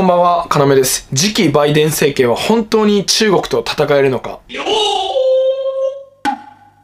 こんばんは、かなめです。次期バイデン政権は本当に中国と戦えるのか？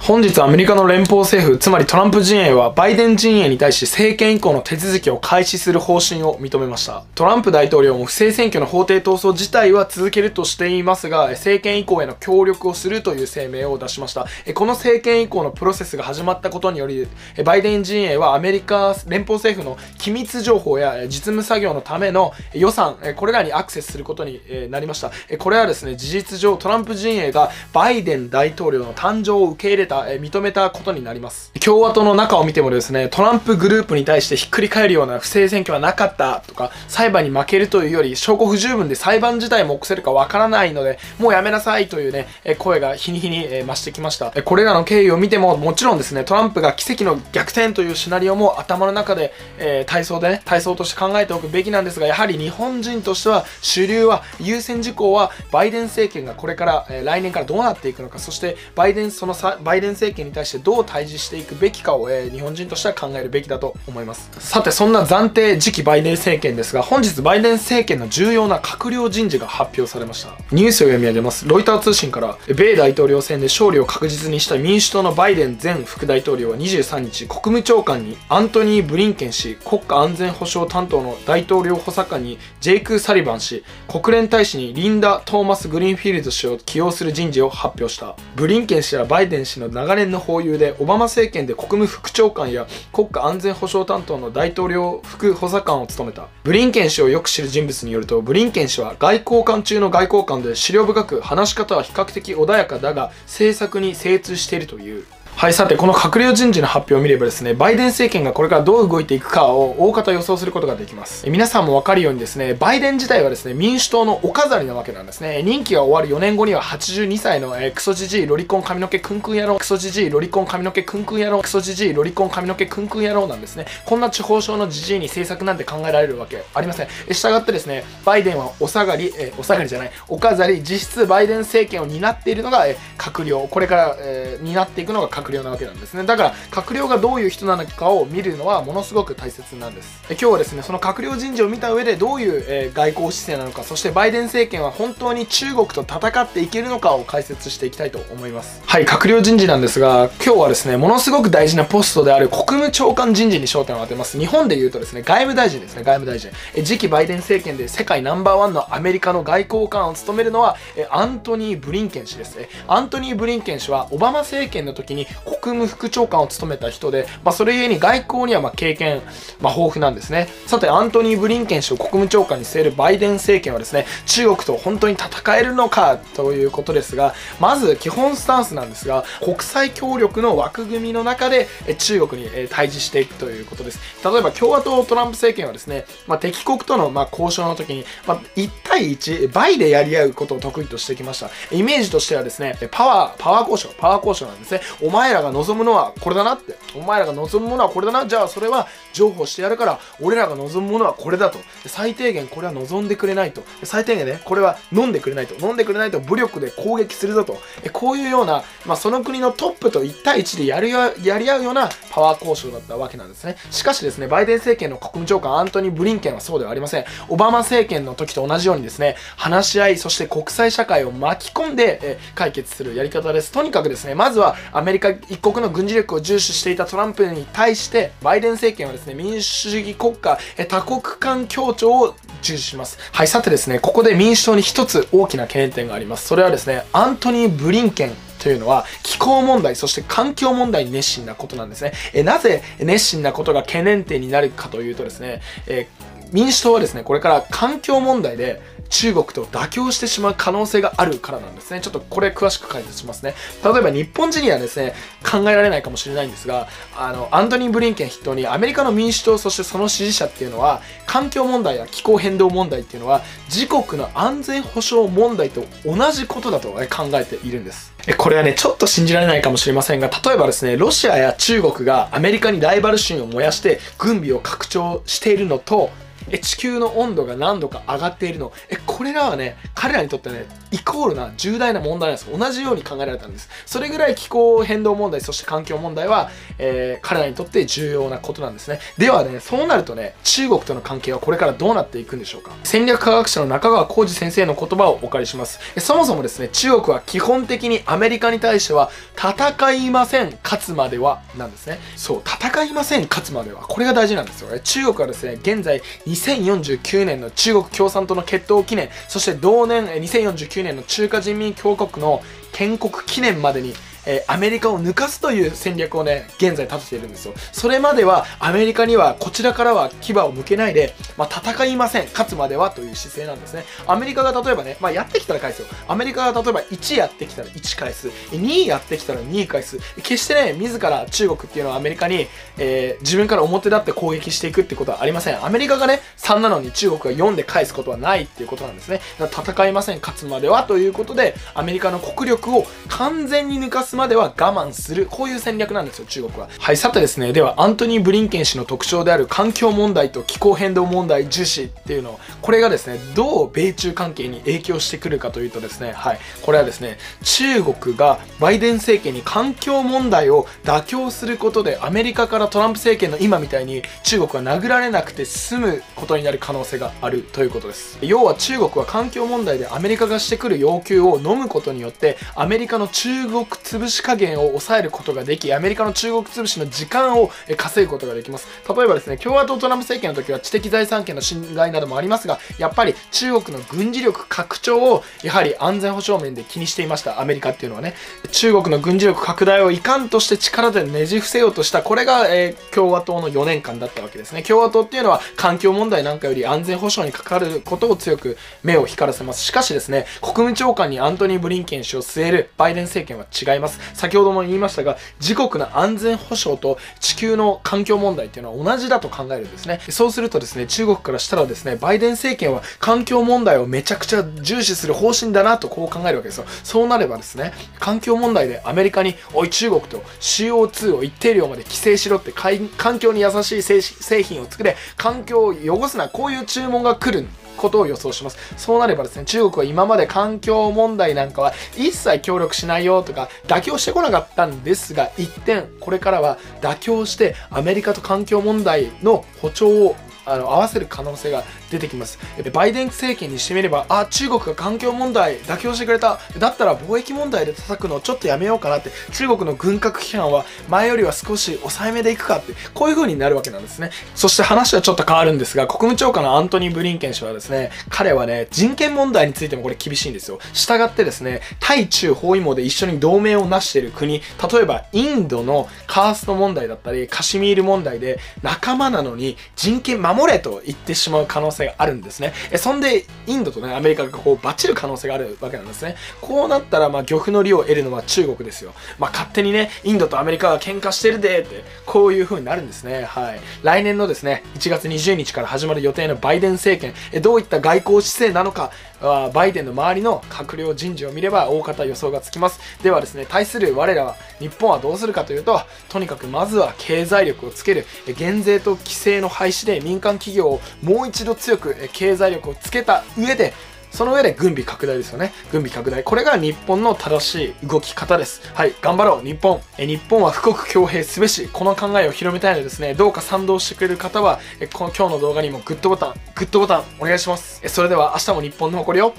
本日アメリカの連邦政府、つまりトランプ陣営はバイデン陣営に対し政権移行の手続きを開始する方針を認めました。トランプ大統領も不正選挙の法廷闘争自体は続けるとしていますが、政権移行への協力をするという声明を出しました。この政権移行のプロセスが始まったことにより、バイデン陣営はアメリカ連邦政府の機密情報や実務作業のための予算、これらにアクセスすることになりました。これはですね、事実上トランプ陣営がバイデン大統領の誕生を受け入れたえ認めたことになります。共和党の中を見てもですね、トランプグループに対してひっくり返るような不正選挙はなかったとか、裁判に負けるというより、証拠不十分で裁判自体も起こせるかわからないので、もうやめなさいというね、え声が日に日にえ増してきました。これらの経緯を見ても、もちろんですね、トランプが奇跡の逆転というシナリオも頭の中で、え、体操でね、体操として考えておくべきなんですが、やはり日本人としては、主流は、優先事項は、バイデン政権がこれから、え、来年からどうなっていくのか、そしてバイデン、そのさ、バイデン政権に対してどう対峙していくべきかを、えー、日本人としては考えるべきだと思います。さてそんな暫定次期バイデン政権ですが本日バイデン政権の重要な閣僚人事が発表されました。ニュースを読み上げます。ロイター通信から米大統領選で勝利を確実にした民主党のバイデン前副大統領は23日国務長官にアントニー・ブリンケン氏国家安全保障担当の大統領補佐官にジェイク・サリバン氏国連大使にリンダ・トーマス・グリーンフィールド氏を起用する人事を発表した。ブリンケン氏はバイデン氏の長年の保有でオバマ政権で国務副長官や国家安全保障担当の大統領副補佐官を務めた。ブリンケン氏をよく知る人物によるとブリンケン氏は外交官中の外交官で資料深く話し方は比較的穏やかだが政策に精通しているという。はい、さて、この閣僚人事の発表を見ればですね、バイデン政権がこれからどう動いていくかを大方予想することができます。皆さんもわかるようにですね、バイデン自体はですね、民主党のお飾りなわけなんですね。任期が終わる4年後には82歳の、えー、クソジジイロリコン髪の毛クンクン野郎、クソジジイロリコン髪の毛クンクン野郎、クソジジイロリコン髪の毛クンクン野郎なんですね。こんな地方省のジジイに政策なんて考えられるわけありません。従ってですね、バイデンはお下がり、えー、お下がりじゃない、お飾り、実質バイデン政権を担っているのが、えー、閣僚、これから、えー、担っていくのが閣僚なわけなんですね。だから閣僚がどういう人なのかを見るのはものすごく大切なんです。今日はですねその閣僚人事を見た上でどういう、えー、外交姿勢なのかそしてバイデン政権は本当に中国と戦っていけるのかを解説していきたいと思います。はい閣僚人事なんですが今日はですねものすごく大事なポストである国務長官人事に焦点を当てます。日本で言うとですね外務大臣ですね外務大臣。え次期バイデン政権で世界ナンバーワンのアメリカの外交官を務めるのはえアントニー・ブリンケン氏です。アントニー・ブリンケン氏はオバマ政権の時に国務副長官を務めた人で、まあ、それゆえに外交にはま経験、まあ、豊富なんですね。さて、アントニー・ブリンケン氏を国務長官に据えるバイデン政権はですね、中国と本当に戦えるのかということですが、まず基本スタンスなんですが、国際協力の枠組みの中で中国に対峙していくということです。例えば共和党トランプ政権はですね、まあ、敵国とのま交渉の時に、まあ、1対1、倍でやり合うことを得意としてきました。イメージとしてはですね、パワー、パワー交渉、パワー交渉なんですね。お前前らが望むのはこれだなって。お前らが望むものはこれだな。じゃあそれは譲歩してやるから、俺らが望むものはこれだと。最低限これは望んでくれないと。最低限ね、これは飲んでくれないと。飲んでくれないと武力で攻撃するぞと。こういうような、まあ、その国のトップと1対1でやるやり合うようなパワー交渉だったわけなんですね。しかしですね、バイデン政権の国務長官アントニー・ブリンケンはそうではありません。オバマ政権の時と同じようにですね、話し合い、そして国際社会を巻き込んで、え解決するやり方です。とにかくですね、まずはアメリカ一国の軍事力を重視していたトランプに対してバイデン政権はですね民主主義国家え多国間協調を重視しますはいさてですねここで民主党に一つ大きな懸念点がありますそれはですねアントニー・ブリンケンというのは気候問題そして環境問題に熱心なことなんですね。えなぜ熱心なことが懸念点になるかというとですね、え民主党はですねこれから環境問題で中国と妥協してしまう可能性があるからなんですね。ちょっとこれ詳しく解説しますね。例えば日本人にはですね、考えられないかもしれないんですが、あの、アントニー・ブリンケン筆頭にアメリカの民主党、そしてその支持者っていうのは、環境問題や気候変動問題っていうのは、自国の安全保障問題と同じことだと考えているんです。これはね、ちょっと信じられないかもしれませんが、例えばですね、ロシアや中国がアメリカにライバル心を燃やして軍備を拡張しているのと、え地球の温度が何度か上がっているの。えこれらはね彼らにとってねイコールな重大な問題なんです。同じように考えられたんです。それぐらい気候変動問題そして環境問題は、えー、彼らにとって重要なことなんですね。ではねそうなるとね中国との関係はこれからどうなっていくんでしょうか。戦略科学者の中川浩二先生の言葉をお借りします。そもそもですね中国は基本的にアメリカに対しては戦いません勝つまではなんですね。そう戦いません勝つまでは。これが大事なんですよ。ね中国はですね現在2049年の中国共産党の決闘記念そして同年2049年の中華人民共和国の建国記念までにえー、アメリカを抜かすという戦略をね、現在立てているんですよ。それまでは、アメリカには、こちらからは牙を向けないで、まあ、戦いません。勝つまではという姿勢なんですね。アメリカが例えばね、まあ、やってきたら返すよ。アメリカが例えば1やってきたら1返す。2やってきたら2返す。決してね、自ら中国っていうのはアメリカに、えー、自分から表立って攻撃していくってことはありません。アメリカがね、3なのに中国が4で返すことはないっていうことなんですね。戦いません。勝つまではということで、アメリカの国力を完全に抜かすまでは我慢する。こういう戦略なんですよ、中国は。はい、さてですね、では、アントニー・ブリンケン氏の特徴である環境問題と気候変動問題重視っていうの、これがですね、どう米中関係に影響してくるかというとですね、はい、これはですね、中国がバイデン政権に環境問題を妥協することで、アメリカからトランプ政権の今みたいに中国は殴られなくて済むことになる可能性があるということです。要は中国は環境問題でアメリカがしてくる要求を飲むことによって、アメリカの中国潰し加減を抑えることができ、アメリカの中国潰しの時間を稼ぐことができます。例えばですね、共和党トランプ政権の時は知的財産権の侵害などもありますが、やっぱり中国の軍事力拡張を、やはり安全保障面で気にしていました、アメリカっていうのはね。中国の軍事力拡大をいかんとして力でねじ伏せようとした、これが、えー、共和党の4年間だったわけですね。共和党っていうのは環境問題なんかより安全保障に関わることを強く目を光らせます。しかしですね、国務長官にアントニー・ブリンケン氏を据えるバイデン政権は違います。先ほども言いましたが、自国の安全保障と地球の環境問題っていうのは同じだと考えるんですね。そうするとですね、中国からしたらですね、バイデン政権は環境問題をめちゃくちゃ重視する方針だなとこう考えるわけですよ。そうなればですね、環境問題でアメリカに、おい中国と CO2 を一定量まで規制しろって環境に優しい製品を作れ、環境を汚すな、こういう注文が来ることを予想します。そうなればですね、中国は今まで環境問題なんかは一切協力しないよとか妥協してこなかったんですが、一点、これからは妥協してアメリカと環境問題の歩調をあの合わせる可能性が出てきます。バイデン政権にしてみればあ中国が環境問題妥協してくれた。だったら貿易問題で叩くのをちょっとやめようかなって。中国の軍拡批判は前よりは少し抑えめでいくかって。こういう風になるわけなんですね。そして話はちょっと変わるんですが国務長官のアントニー・ブリンケン氏はですね彼はね人権問題についてもこれ厳しいんですよ。従ってですね対中包囲網で一緒に同盟を成している国例えばインドのカースト問題だったりカシミール問題で仲間なのに人権守守れと言ってしまう可能性があるんですね。えそんで、インドとね、アメリカがこう、バチる可能性があるわけなんですね。こうなったら、まあ、漁夫の利を得るのは中国ですよ。まあ、勝手にね、インドとアメリカが喧嘩してるで、って、こういう風になるんですね。はい。来年のですね、1月20日から始まる予定のバイデン政権、えどういった外交姿勢なのか、バイデンの周りの閣僚人事を見れば大方予想がつきます。ではですね、対する我らは、日本はどうするかというと、とにかくまずは経済力をつける、減税と規制の廃止で民間企業をもう一度強く経済力をつけた上で、その上で軍備拡大ですよね。軍備拡大。これが日本の正しい動き方です。はい、頑張ろう、日本。え日本は富国強兵すべし。この考えを広めたいのでですね、どうか賛同してくれる方は、えこの今日の動画にもグッドボタン、グッドボタンお願いします。えそれでは明日も日本の誇りを、